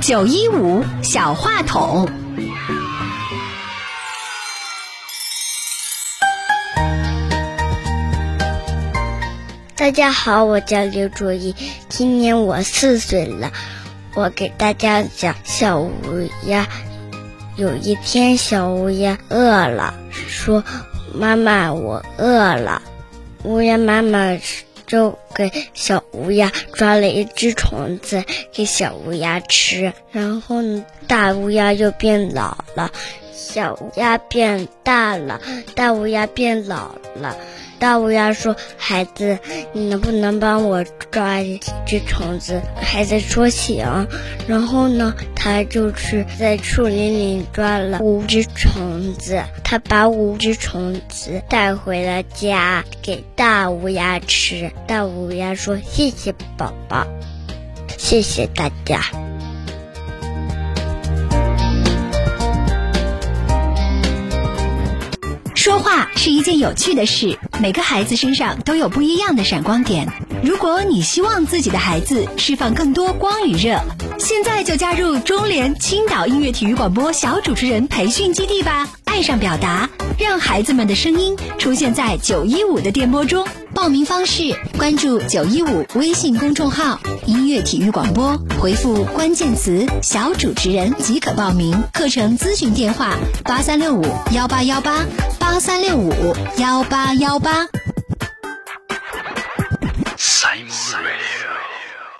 九一五小话筒，大家好，我叫刘卓一，今年我四岁了。我给大家讲小乌鸦。有一天，小乌鸦饿了，说：“妈妈，我饿了。”乌鸦妈妈就给小乌鸦抓了一只虫子给小乌鸦吃。然后，大乌鸦就变老了，小乌鸦变大了，大乌鸦变老了。大乌鸦说：“孩子，你能不能帮我抓一只虫子？”孩子说：“行。”然后呢，他就去在树林里抓了五只虫子。他把五只虫子带回了家，给大乌鸦吃。大乌鸦说：“谢谢宝宝，谢谢大家。”说话是一件有趣的事，每个孩子身上都有不一样的闪光点。如果你希望自己的孩子释放更多光与热，现在就加入中联青岛音乐体育广播小主持人培训基地吧！爱上表达，让孩子们的声音出现在九一五的电波中。报名方式：关注九一五微信公众号“音乐体育广播”，回复关键词“小主持人”即可报名。课程咨询电话：八三六五幺八幺八八三六五幺八幺八。